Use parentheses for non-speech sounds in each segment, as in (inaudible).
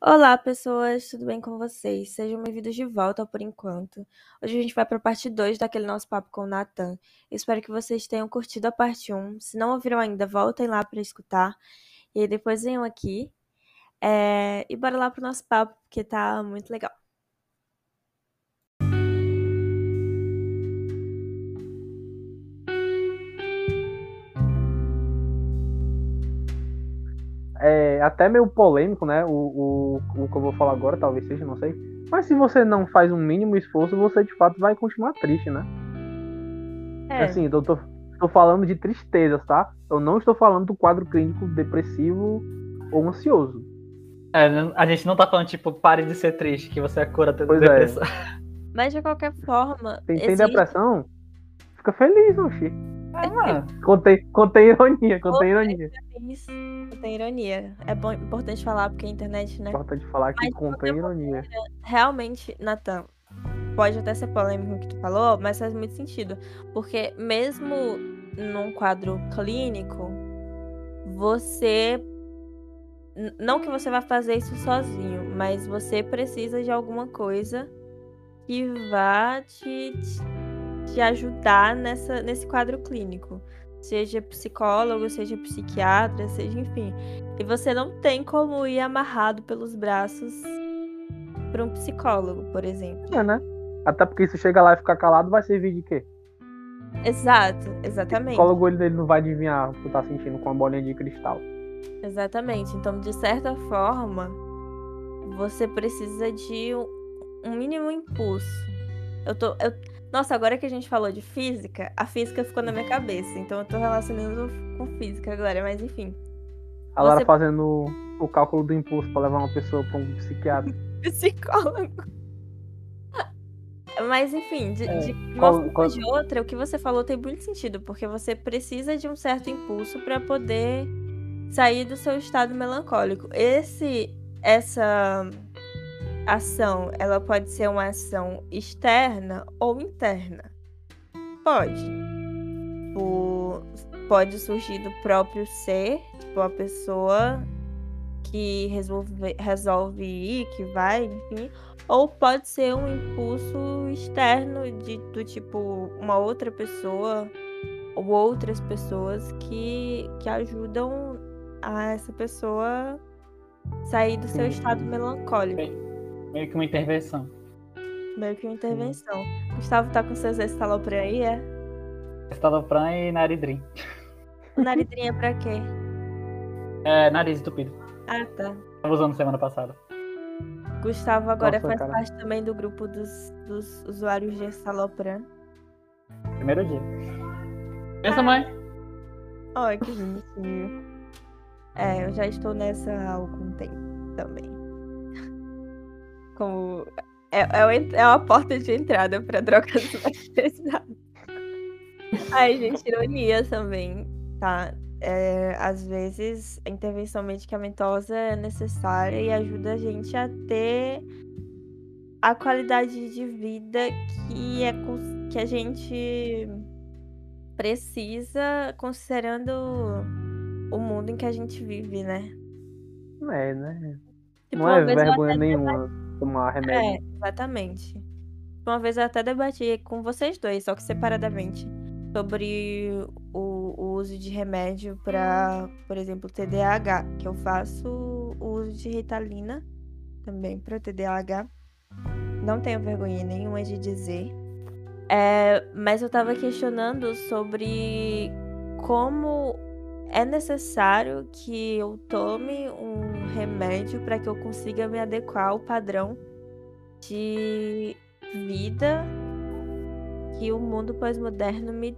Olá, pessoas, tudo bem com vocês? Sejam bem-vindos de volta Por Enquanto. Hoje a gente vai para a parte 2 daquele nosso papo com o Nathan. Espero que vocês tenham curtido a parte 1. Se não ouviram ainda, voltem lá para escutar. E aí depois venham aqui. É... E bora lá pro nosso papo, porque tá muito legal. É até meio polêmico, né? O, o, o que eu vou falar agora, talvez seja, não sei. Mas se você não faz um mínimo esforço, você de fato vai continuar triste, né? É. Assim, eu tô, tô falando de tristezas, tá? Eu não estou falando do quadro clínico depressivo ou ansioso. É, a gente não tá falando, tipo, pare de ser triste, que você é cura da pois depressão. É. Mas de qualquer forma. Tem, existe... tem depressão? Fica feliz, oxi. É, mano. Contei, contei ironia, contei ironia. Contei ironia. É bom, importante falar, porque a internet, né? Importante falar que contei ironia. Realmente, Natan, pode até ser polêmico o que tu falou, mas faz muito sentido. Porque mesmo num quadro clínico, você. Não que você vá fazer isso sozinho, mas você precisa de alguma coisa que vá te, te te ajudar nessa, nesse quadro clínico. Seja psicólogo, seja psiquiatra, seja enfim. E você não tem como ir amarrado pelos braços para um psicólogo, por exemplo. É, né? Até porque se chega lá e ficar calado, vai servir de quê? Exato, exatamente. O psicólogo ele, não vai adivinhar o que tu tá sentindo com a bolinha de cristal. Exatamente. Então, de certa forma, você precisa de um mínimo impulso. Eu tô. Eu, nossa, agora que a gente falou de física, a física ficou na minha cabeça. Então eu tô relacionando com física agora, mas enfim. A Lara Você... fazendo o cálculo do impulso para levar uma pessoa para um psiquiatra. (laughs) Psicólogo. Mas enfim, de, é, de uma forma ou de outra, o que você falou tem muito sentido, porque você precisa de um certo impulso para poder sair do seu estado melancólico. Esse, essa ação, ela pode ser uma ação externa ou interna. Pode. O, pode surgir do próprio ser, tipo, a pessoa que resolve, resolve ir, que vai, enfim. Ou pode ser um impulso externo de, do tipo uma outra pessoa ou outras pessoas que, que ajudam a essa pessoa sair do seu estado melancólico. Meio que uma intervenção. Meio que uma intervenção. Gustavo tá com seus estalopram aí, é? Estalopram e naridrim. Naridrim é pra quê? É, nariz entupido. Ah, tá. Tava usando semana passada. Gustavo agora Nossa, faz cara. parte também do grupo dos, dos usuários de estalopram. Primeiro dia. Pensa, mãe. Olha que bonitinho. É, eu já estou nessa há algum tempo também como é, é, é uma porta de entrada para drogas (laughs) mais pesadas. Ai, gente, ironia também, tá? É, às vezes a intervenção medicamentosa é necessária e ajuda a gente a ter a qualidade de vida que, é, que a gente precisa considerando o mundo em que a gente vive, né? É, né? Tipo, não é vergonha nenhuma tomar remédio. É, exatamente. Uma vez eu até debati com vocês dois, só que separadamente, sobre o, o uso de remédio para, por exemplo, TDAH, que eu faço o uso de Ritalina também para TDAH. Não tenho vergonha nenhuma de dizer. É, mas eu estava questionando sobre como é necessário que eu tome um remédio para que eu consiga me adequar ao padrão de vida que o mundo pós-moderno me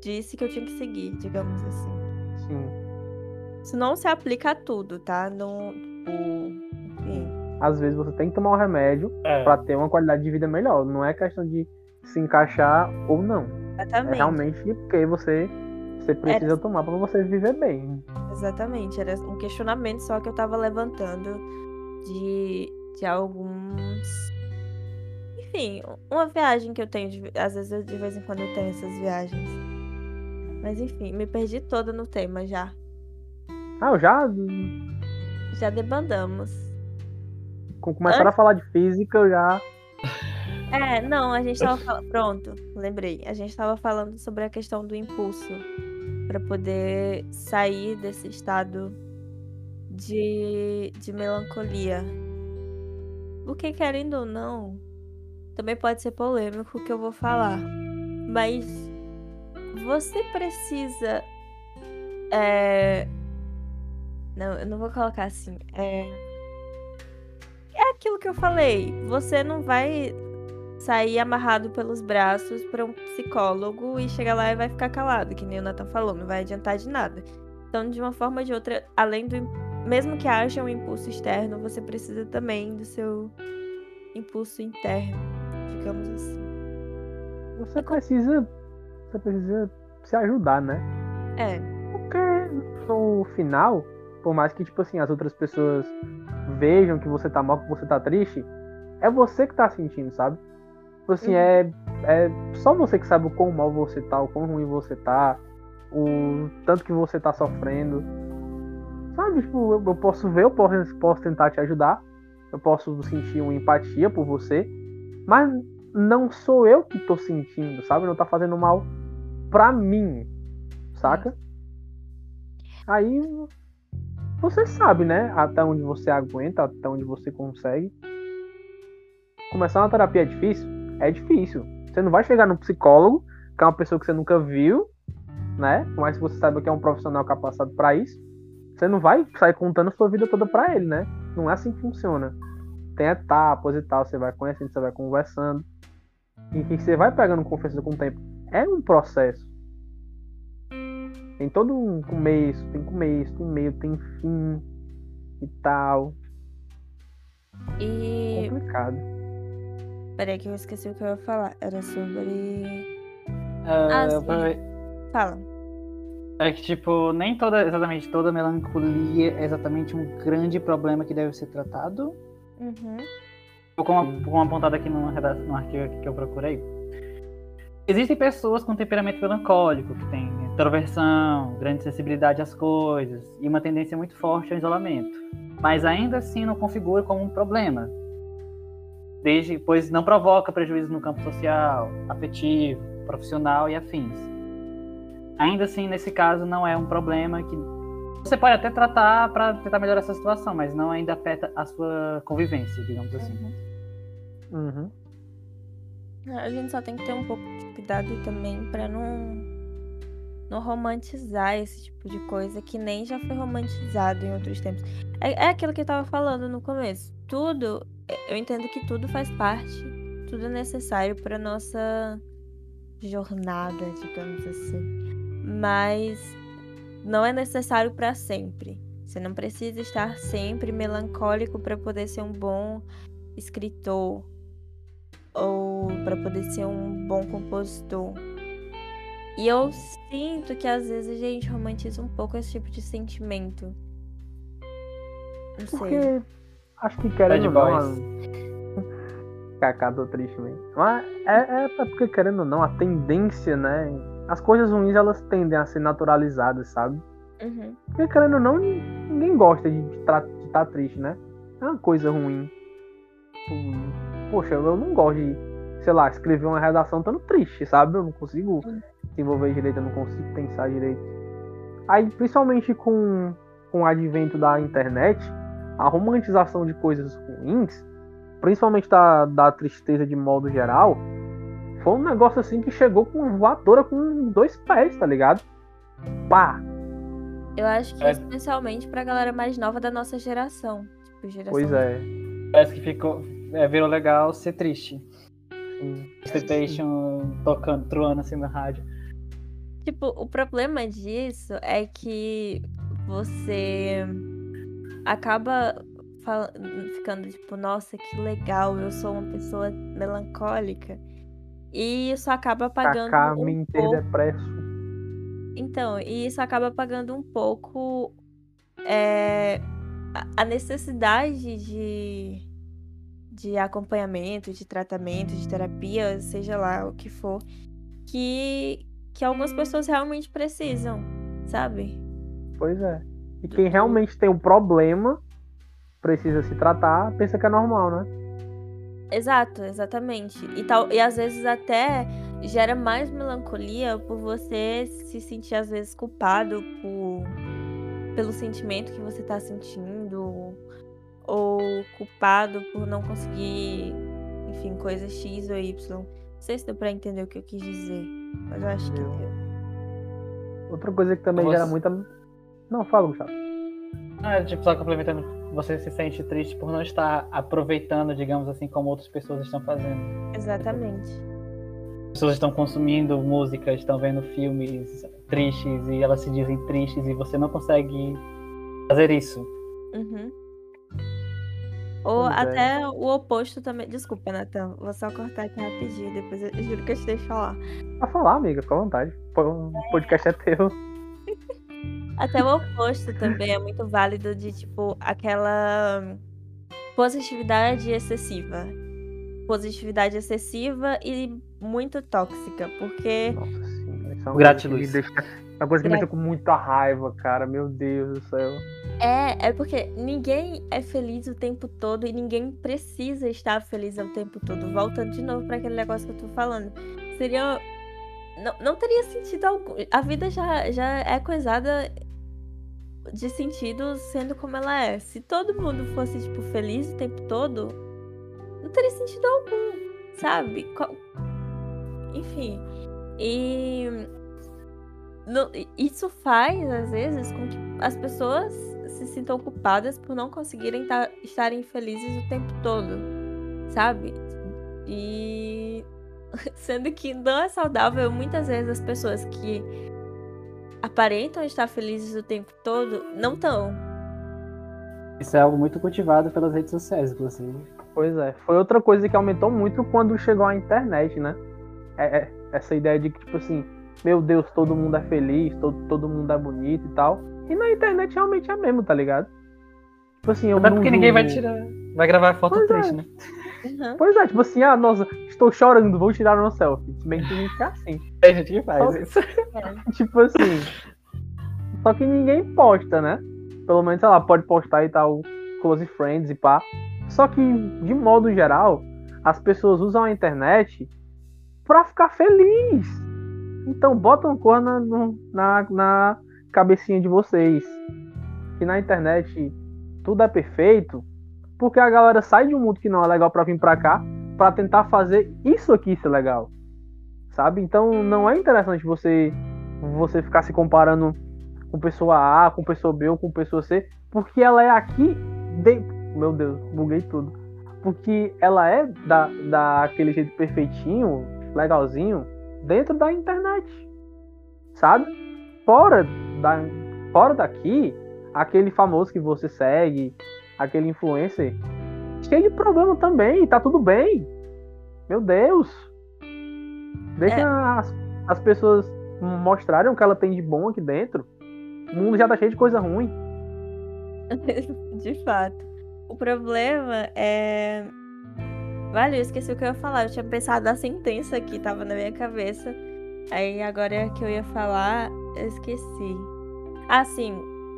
disse que eu tinha que seguir, digamos assim. Sim. Isso não se aplica a tudo, tá? Não, tipo, enfim. Às vezes você tem que tomar um remédio é. para ter uma qualidade de vida melhor. Não é questão de se encaixar ou não. Exatamente. É realmente porque você você precisa era... tomar para você viver bem. Exatamente, era um questionamento só que eu tava levantando de, de alguns. Enfim, uma viagem que eu tenho, de... às vezes de vez em quando eu tenho essas viagens. Mas enfim, me perdi toda no tema já. Ah, eu já. Já debandamos. começaram a falar de física, eu já. É, não, a gente tava (laughs) falando. Pronto, lembrei. A gente tava falando sobre a questão do impulso para poder sair desse estado de, de melancolia. O que, querendo ou não, também pode ser polêmico o que eu vou falar. Mas você precisa. É... Não, eu não vou colocar assim. É... é aquilo que eu falei. Você não vai sair amarrado pelos braços para um psicólogo e chegar lá e vai ficar calado, que nem o Nathan falou, não vai adiantar de nada. Então, de uma forma ou de outra, além do mesmo que haja um impulso externo, você precisa também do seu impulso interno, digamos assim. Você precisa você precisa se ajudar, né? É. Porque no final, por mais que tipo assim as outras pessoas vejam que você tá mal, que você tá triste, é você que tá sentindo, sabe? Tipo assim, uhum. é, é só você que sabe o quão mal você tá, o quão ruim você tá, o tanto que você tá sofrendo. Sabe, tipo, eu, eu posso ver, eu posso, posso tentar te ajudar, eu posso sentir uma empatia por você, mas não sou eu que tô sentindo, sabe? Não tá fazendo mal pra mim, saca? Aí você sabe, né? Até onde você aguenta, até onde você consegue. Começar uma terapia é difícil? É difícil. Você não vai chegar num psicólogo, que é uma pessoa que você nunca viu, né? Que você saiba que é um profissional capacitado para isso. Você não vai sair contando a sua vida toda para ele, né? Não é assim que funciona. Tem etapas e tal, você vai conhecendo, você vai conversando. E você vai pegando confiança com o tempo. É um processo. Tem todo um começo, tem começo, tem meio, tem fim e tal. E. Complicado. Peraí que eu esqueci o que eu ia falar. Era sobre. Uh, ah, sim. Fala. É que, tipo, nem toda, exatamente toda melancolia é exatamente um grande problema que deve ser tratado. Uhum. Como, como apontado aqui no, no arquivo que eu procurei, existem pessoas com temperamento melancólico, que têm introversão, grande sensibilidade às coisas e uma tendência muito forte ao isolamento. Mas ainda assim não configura como um problema, desde pois não provoca prejuízo no campo social, afetivo, profissional e afins. Ainda assim, nesse caso, não é um problema que você pode até tratar para tentar melhorar essa situação, mas não ainda afeta a sua convivência, digamos assim. Uhum. A gente só tem que ter um pouco de cuidado também para não não romantizar esse tipo de coisa que nem já foi romantizado em outros tempos. É, é aquilo que eu tava falando no começo. Tudo, eu entendo que tudo faz parte, tudo é necessário para nossa jornada, digamos assim. Mas não é necessário para sempre. Você não precisa estar sempre melancólico para poder ser um bom escritor ou para poder ser um bom compositor. E eu sinto que às vezes a gente romantiza um pouco esse tipo de sentimento. Não Porque sei. acho que querendo ou não. (laughs) Cacá, tô triste mesmo. Mas é, é porque, querendo ou não, a tendência, né? As coisas ruins elas tendem a ser naturalizadas, sabe? Uhum. Porque, querendo ou não, ninguém gosta de estar tá triste, né? É uma coisa ruim. Tipo, poxa, eu não gosto de, sei lá, escrever uma redação tão triste, sabe? Eu não consigo desenvolver direito, eu não consigo pensar direito. Aí, principalmente com, com o advento da internet, a romantização de coisas ruins, principalmente da, da tristeza de modo geral, foi um negócio assim que chegou com uma voadora com dois pés, tá ligado? Pá! Eu acho que é. especialmente pra galera mais nova da nossa geração. Tipo, geração pois é. Parece que ficou, é, virou legal ser triste. Station tocando, truando assim na rádio. Tipo, o problema disso é que você acaba ficando tipo, nossa, que legal, eu sou uma pessoa melancólica. E isso acaba apagando Cacá, um me pouco... Então, e isso acaba apagando um pouco é, a necessidade de de acompanhamento, de tratamento, de terapia, seja lá o que for, que, que algumas pessoas realmente precisam, sabe? Pois é. E quem realmente tem um problema precisa se tratar pensa que é normal, né? Exato, exatamente. E, tal, e às vezes até gera mais melancolia por você se sentir, às vezes, culpado por, pelo sentimento que você tá sentindo, ou culpado por não conseguir, enfim, coisa X ou Y. Não sei se deu pra entender o que eu quis dizer, mas eu acho que deu. Outra coisa que também Você- gera muita. Não, fala, Gustavo. Ah, tipo, só complementando, você se sente triste por não estar aproveitando, digamos assim, como outras pessoas estão fazendo. Exatamente. As pessoas estão consumindo música, estão vendo filmes tristes e elas se dizem tristes e você não consegue fazer isso. Uhum. Ou Pois é. até o oposto também. Desculpa, Natan. Vou só cortar aqui rapidinho. Depois eu juro que eu te deixo falar. Pra falar, amiga, fica à vontade. O podcast é teu. (laughs) Até o oposto também é muito válido de, tipo, aquela positividade excessiva. Positividade excessiva e muito tóxica. Porque Nossa senhora, isso é uma Gratiluz. coisa que me deixa. Uma coisa que me deixa com muita raiva, cara. Meu Deus do céu. é, é porque ninguém é feliz o tempo todo e ninguém precisa estar feliz o tempo todo. Voltando de novo para aquele negócio que eu tô falando. Seria. Não, não teria sentido algum. A vida já, já é coisada de sentido sendo como ela é. Se todo mundo fosse, tipo, feliz o tempo todo, não teria sentido algum, sabe? Enfim. E. no- isso faz, às vezes, com que as pessoas se sintam culpadas por não conseguirem tá- estarem felizes o tempo todo, sabe? E. (laughs) Sendo que não é saudável, muitas vezes as pessoas que aparentam estar felizes o tempo todo não estão. Isso é algo muito cultivado pelas redes sociais, inclusive. Pois é. Foi outra coisa que aumentou muito quando chegou a internet, né? É, é- essa ideia de que, tipo assim, meu Deus, todo mundo é feliz, todo, todo mundo é bonito e tal. E na internet realmente é mesmo, tá ligado? Tipo assim, eu Até não porque ninguém vai tirar. Vai gravar foto Pois é. triste, né? Uhum. Pois é, tipo assim, ah, nossa, estou chorando, vou tirar uma selfie. Se bem que tem gente que é assim. Tem gente que faz Nossa. isso. (laughs) tipo assim. Só que ninguém posta, né? Pelo menos, sei lá, pode postar e tal, close friends e pá. Só que, de modo geral, as pessoas usam a internet pra ficar feliz. Então, botam cor na, na, na cabecinha de vocês. Que na internet tudo é perfeito. Porque a galera sai de um mundo que não é legal pra vir pra cá pra tentar fazer isso aqui ser legal. Sabe? Então, não é interessante você você ficar se comparando com pessoa A, com pessoa B ou com pessoa C, porque ela é aqui de... Meu Deus, buguei tudo. Porque ela é da, daquele jeito perfeitinho, legalzinho, dentro da internet. Sabe? Fora, da, fora daqui, aquele famoso que você segue, aquele influencer, cheio de problema também, tá tudo bem. Meu Deus. Deixa É. as, as pessoas mostrarem o que ela tem de bom aqui dentro. O mundo já tá cheio de coisa ruim. (laughs) De fato. O problema é. Vale, eu esqueci o que eu ia falar. Eu tinha pensado na sentença que tava na minha cabeça. Aí agora que eu ia falar, eu esqueci. Ah, sim.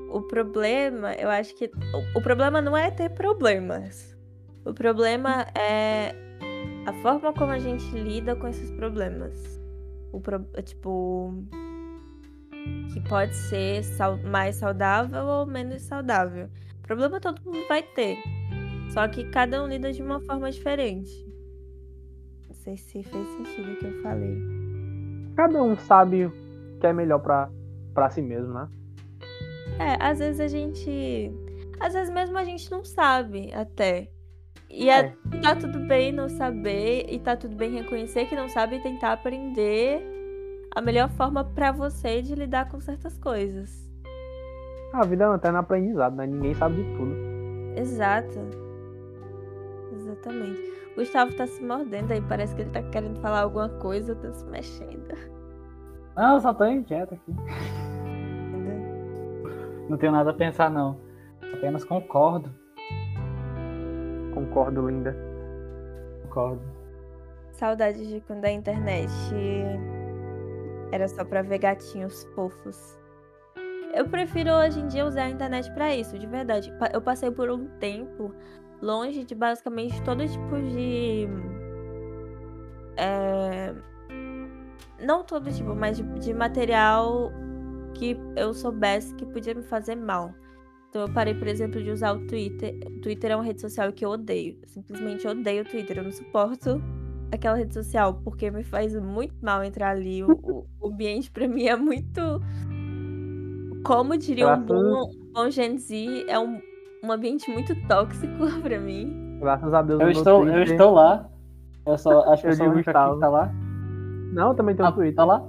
O problema, eu acho que. O, o problema não é ter problemas. O problema é a forma como a gente lida com esses problemas. O pro... Tipo. Que pode ser sau- mais saudável ou menos saudável. Problema todo mundo vai ter. Só que cada um lida de uma forma diferente. Não sei se fez sentido o que eu falei. Cada um sabe o que é melhor pra, pra si mesmo, né? É, às vezes a gente. Às vezes mesmo a gente não sabe até. E é- É. tá tudo bem não saber, e tá tudo bem reconhecer que não sabe e tentar aprender a melhor forma pra você de lidar com certas coisas. A vida é um eterno aprendizado, né? Ninguém sabe de tudo. Exato. Exatamente. O Gustavo tá se mordendo aí, parece que ele tá querendo falar alguma coisa, tá se mexendo. Não, eu só tô inquieto aqui. Não tenho nada a pensar, não. Apenas concordo. Concordo, linda. Concordo. Saudades de quando a internet era só pra ver gatinhos fofos. eu prefiro hoje em dia usar a internet para isso, de verdade. Eu passei por um tempo longe de basicamente todo tipo de. É... Não todo tipo, mas de, de material que eu soubesse que podia me fazer mal. Então eu parei, por exemplo, de usar o Twitter. O Twitter é uma rede social que eu odeio. Simplesmente odeio o Twitter. Eu não suporto aquela rede social porque me faz muito mal entrar ali. O, o ambiente para mim é muito. Como diria um bom, bom Gen Z, é um, um ambiente muito tóxico (laughs) para mim. Graças a Deus. Eu estou, eu estou lá. Eu só (laughs) acho que eu sou o único aqui que tá lá. Não, também tem um ah, Twitter. Tá lá?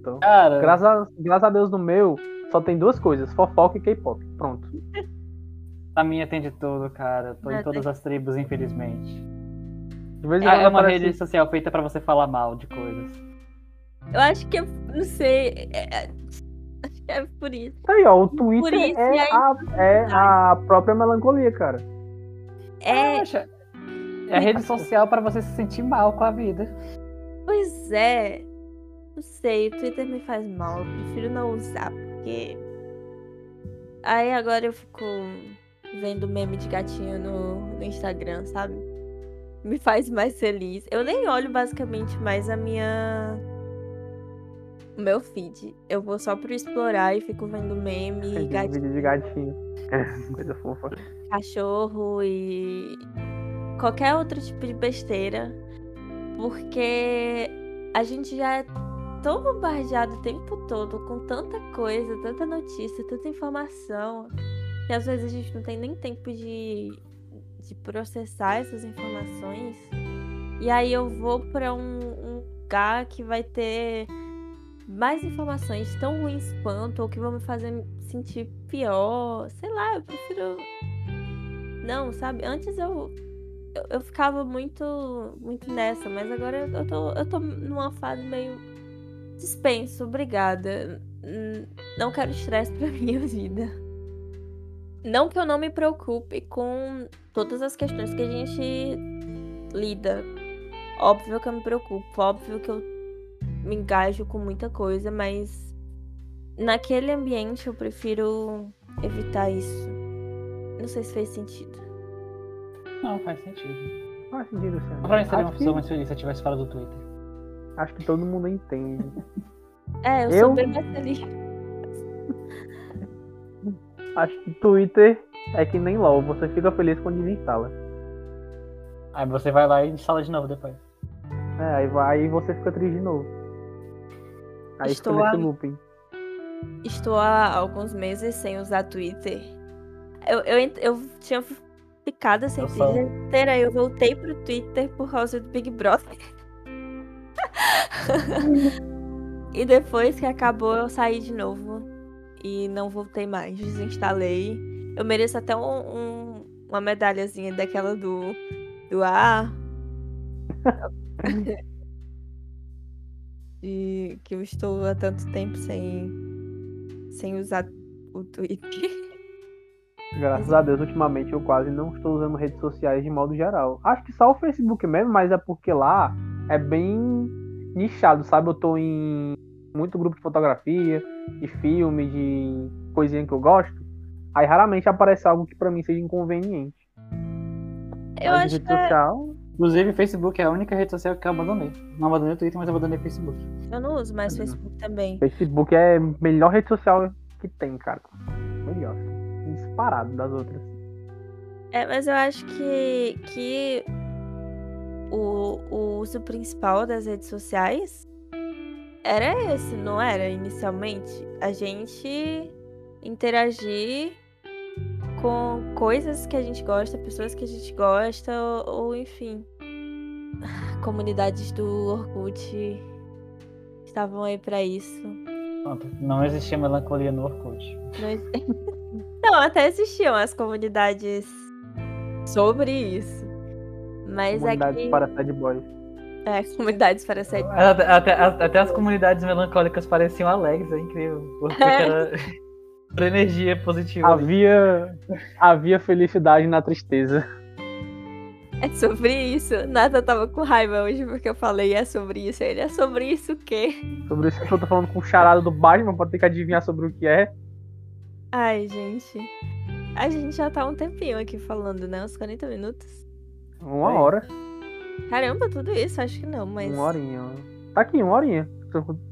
Então, Cara... graças, a, graças a Deus no meu, só tem duas coisas: fofoca e K-pop. Pronto. A minha tem de tudo, cara. Tô é, em todas tem... as tribos, infelizmente. Ah, é uma aparece... rede social feita para você falar mal de coisas. Eu acho que eu não sei. É, é, por isso. Aí, ó, o Twitter isso, é, aí... a, é a própria melancolia, cara. É. É a rede social para você se sentir mal com a vida. Pois é. Não sei, o Twitter me faz mal. Eu prefiro não usar, porque. Aí agora eu fico vendo meme de gatinho no, no Instagram, sabe? Me faz mais feliz. Eu nem olho basicamente mais a minha. O meu feed. Eu vou só pro explorar e fico vendo meme e gatinho. Vídeo de gatinho. É, coisa fofa. Cachorro e. qualquer outro tipo de besteira. Porque a gente já é tão bombardeado o tempo todo com tanta coisa, tanta notícia, tanta informação, que às vezes a gente não tem nem tempo de, de processar essas informações. E aí eu vou para um, um lugar que vai ter mais informações tão ruins quanto, ou que vão me fazer sentir pior. Sei lá, eu prefiro. Não, sabe? Antes eu, eu, eu, ficava muito muito nessa, mas agora eu tô, eu tô numa fase meio Dispenso, obrigada. Não quero estresse pra (laughs) minha vida. Não que eu não me preocupe com todas as questões que a gente lida. Óbvio que eu me preocupo, óbvio que eu me engajo com muita coisa, mas naquele ambiente eu prefiro evitar isso. Não sei se fez sentido. Não, faz sentido. Faz sentido, sim. Pra mim seria uma pessoa mais feliz se eu tivesse fora do Twitter. Acho que todo mundo entende. (laughs) É, eu, eu... sou bem mais feliz. (laughs) Acho que Twitter é que nem LOL, você fica feliz quando desinstala. Aí você vai lá e instala de novo depois. É, aí, vai, aí você fica triste de novo. Aí Estou a... looping. Estou há alguns meses sem usar Twitter. Eu, eu, eu tinha ficado sem Twitter, aí eu voltei pro Twitter por causa do Big Brother (laughs) e depois que acabou, eu saí de novo. E não voltei mais. Desinstalei. Eu mereço até um, um, uma medalhazinha daquela do. Do A. (laughs) e que eu estou há tanto tempo sem. Sem usar o Twitter. (laughs) Graças a Deus, ultimamente eu quase não estou usando redes sociais de modo geral. Acho que só o Facebook mesmo, mas é porque lá é bem nichado, sabe? Eu tô em muito grupo de fotografia, de filme, de coisinha que eu gosto. Aí raramente aparece algo que para mim seja inconveniente. Eu mas acho rede que é social... Inclusive, Facebook é a única rede social que eu abandonei. Não abandonei o Twitter, mas abandonei o Facebook. Eu não uso mais uhum. Facebook também. Facebook é a melhor rede social que tem, cara. Melhor. Disparado das outras. É, mas eu acho que, que o, o uso principal das redes sociais era esse, não era? Inicialmente, a gente interagir com coisas que a gente gosta, pessoas que a gente gosta, ou, ou enfim, (laughs) comunidades do Orkut estavam aí para isso. Não existia melancolia no Orkut. Não, (laughs) não, até existiam as comunidades sobre isso. Mas comunidades aqui... para sad boys. É, (laughs) comunidades para sad boys. Até, até, até, as comunidades melancólicas pareciam alegres, é incrível. Porque era energia positiva. Havia, havia felicidade na tristeza. É sobre isso. Nada tava com raiva hoje porque eu falei é sobre isso. Ele é sobre isso o quê? Sobre isso que eu tô falando com o charada do Batman pra ter que adivinhar sobre o que é. Ai, gente. A gente já tá um tempinho aqui falando, né? Uns 40 minutos. Uma hora. Caramba, tudo isso? Acho que não, mas. Uma horinha. Tá aqui, uma horinha.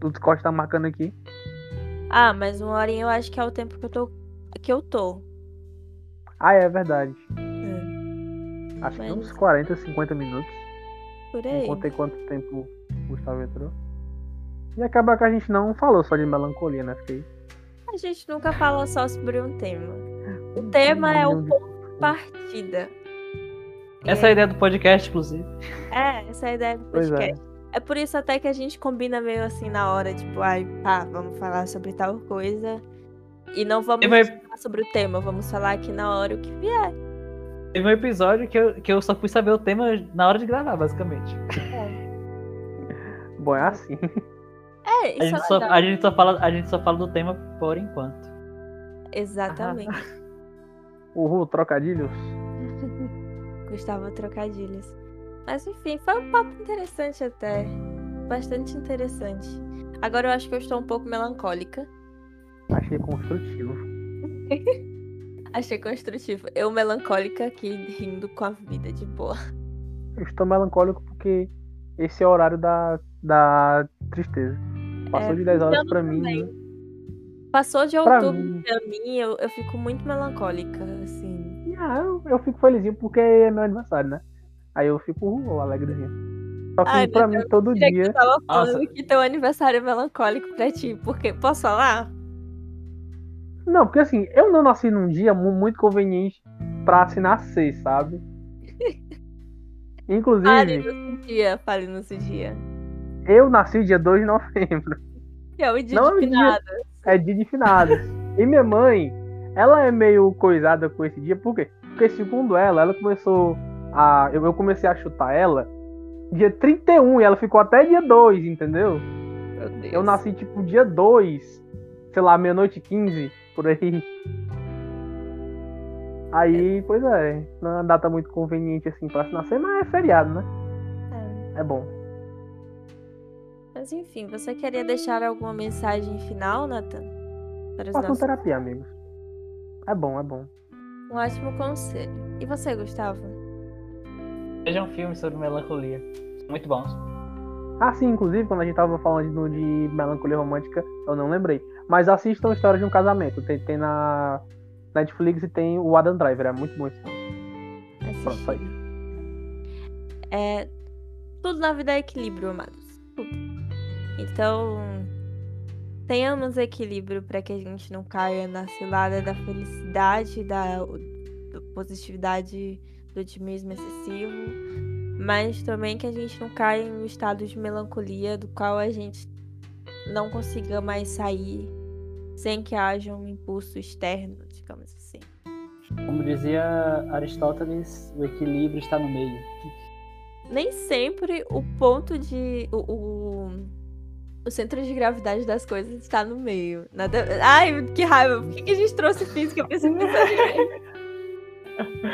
O Discord tá marcando aqui. Ah, mas uma horinha eu acho que é o tempo que eu tô. Que eu tô. Ah, é verdade. É. Acho mas... que uns 40, 50 minutos. Por aí. Não contei quanto tempo o Gustavo entrou. E acaba que a gente não falou só de melancolia, né? Fiquei. A gente nunca fala só sobre um tema. O tema é o ponto de partida. Essa é a ideia do podcast, inclusive. É, essa é a ideia do podcast. É. é. por isso até que a gente combina meio assim na hora, tipo, ai, pá, vamos falar sobre tal coisa. E não vamos vai... falar sobre o tema, vamos falar aqui na hora o que vier. Teve um episódio que eu, que eu só fui saber o tema na hora de gravar, basicamente. É. Bom, é assim. É, isso a gente, é só, a, gente só fala, a gente só fala do tema por enquanto. Exatamente. Uhul, trocadilhos. (laughs) Gustavo Trocadilhos. Mas enfim, foi um papo interessante até. Bastante interessante. Agora eu acho que eu estou um pouco melancólica. Achei construtivo. (laughs) Achei construtivo. Eu melancólica aqui rindo com a vida de boa. Eu estou melancólico porque esse é o horário da, da tristeza. Passou é, de 10 horas pra mim. Né? Passou de outubro pra mim, pra mim eu, eu fico muito melancólica, assim. Ah, eu, eu fico felizinho porque é meu aniversário, né? Aí eu fico uh, alegrezinho. Só que Ai, pra mim, todo dia. Que eu tava falando Nossa. que teu aniversário é melancólico pra ti. Porque, posso falar? Não, porque assim, eu não nasci num dia muito conveniente pra se nascer, sabe? (laughs) Inclusive. Fale no seu dia, fale no dia. Eu nasci dia 2 de novembro. Que é o dia Não de finados. É dia de finados. e minha mãe, ela é meio coisada com esse dia, por quê? Porque segundo ela, ela começou a. Eu comecei a chutar ela dia 31 e ela ficou até dia 2, entendeu? Eu nasci tipo dia 2, sei lá, meia-noite 15, por aí. Aí, pois é, não é uma data muito conveniente assim pra se nascer, mas é feriado, né? É, é bom. Mas enfim, você queria deixar alguma mensagem final, Nathan? Façam nossos... terapia, amigos. É bom, é bom. Um ótimo conselho. E você, Gustavo? Vejam filmes sobre melancolia. Muito bons. Ah, sim, inclusive, quando a gente tava falando de melancolia romântica, eu não lembrei. Mas assistam História de um Casamento. Tem, tem na Netflix e tem o Adam Driver. É muito bom esse filme. Pronto, só isso. É, tudo na vida é equilíbrio, amados. Tudo. Então, tenhamos equilíbrio para que a gente não caia na cilada da felicidade, da, da positividade, do otimismo excessivo, mas também que a gente não caia em um estado de melancolia do qual a gente não consiga mais sair sem que haja um impulso externo, digamos assim. Como dizia Aristóteles, o equilíbrio está no meio. Nem sempre o ponto de. o, o o centro de gravidade das coisas está no meio. Nada... Ai, que raiva. Por que a gente trouxe física? Eu pensei pensar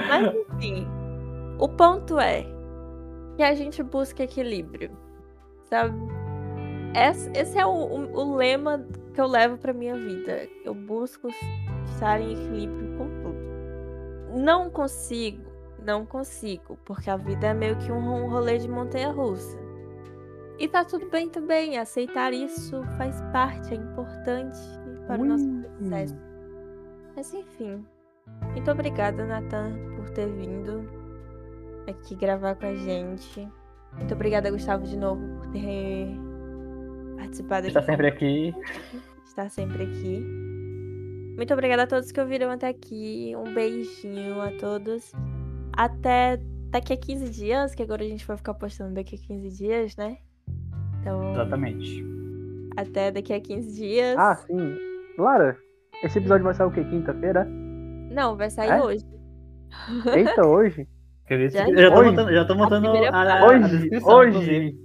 Mas enfim. O ponto é que a gente busca equilíbrio. Sabe? Esse é o, o, o lema que eu levo para minha vida. Eu busco estar em equilíbrio com tudo. Não consigo, não consigo, porque a vida é meio que um rolê de montanha russa. E tá tudo bem também. Aceitar isso faz parte, é importante para Ui. o nosso processo. Mas enfim. Muito obrigada, Nathan, por ter vindo aqui gravar com a gente. Muito obrigada, Gustavo, de novo, por ter participado Está sempre aqui. Está sempre aqui. Muito obrigada a todos que ouviram até aqui. Um beijinho a todos. Até daqui a 15 dias, que agora a gente vai ficar postando daqui a 15 dias, né? Então. Exatamente. Até daqui a 15 dias. Ah, sim. Lara, esse episódio vai sair o quê? Quinta-feira? Não, vai sair é? hoje. Eita, hoje? (laughs) Já, já, tô montando, já tô montando a, a, hoje, a hoje. Inclusive.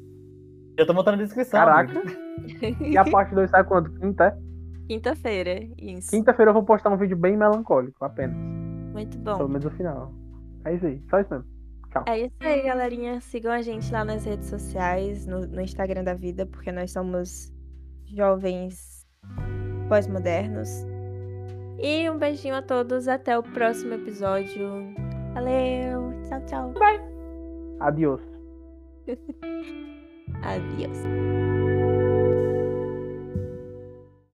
Já tô montando a descrição. Caraca. (laughs) e a parte 2 sai quando? Quinta? É? Quinta-feira, isso. Quinta-feira eu vou postar um vídeo bem melancólico, apenas. Muito bom. Pelo menos o final. É isso aí, só isso mesmo. Tchau. É isso aí, galerinha. Sigam a gente lá nas redes sociais, no, no Instagram da vida, porque nós somos jovens pós-modernos. E um beijinho a todos. Até o próximo episódio. Valeu. Tchau, tchau. Bye. Adiós. (laughs) Adiós.